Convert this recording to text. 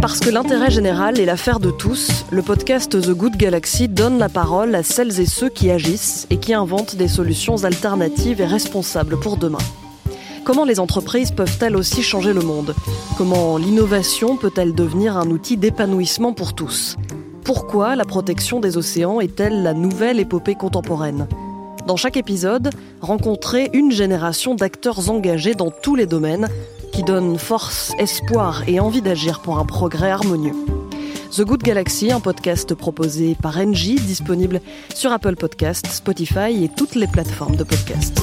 Parce que l'intérêt général est l'affaire de tous, le podcast The Good Galaxy donne la parole à celles et ceux qui agissent et qui inventent des solutions alternatives et responsables pour demain. Comment les entreprises peuvent-elles aussi changer le monde? Comment l'innovation peut-elle devenir un outil d'épanouissement pour tous? Pourquoi la protection des océans est-elle la nouvelle épopée contemporaine? Dans chaque épisode, rencontrer une génération d'acteurs engagés dans tous les domaines qui donnent force, espoir et envie d'agir pour un progrès harmonieux. The Good Galaxy, un podcast proposé par Engie, disponible sur Apple Podcasts, Spotify et toutes les plateformes de podcast.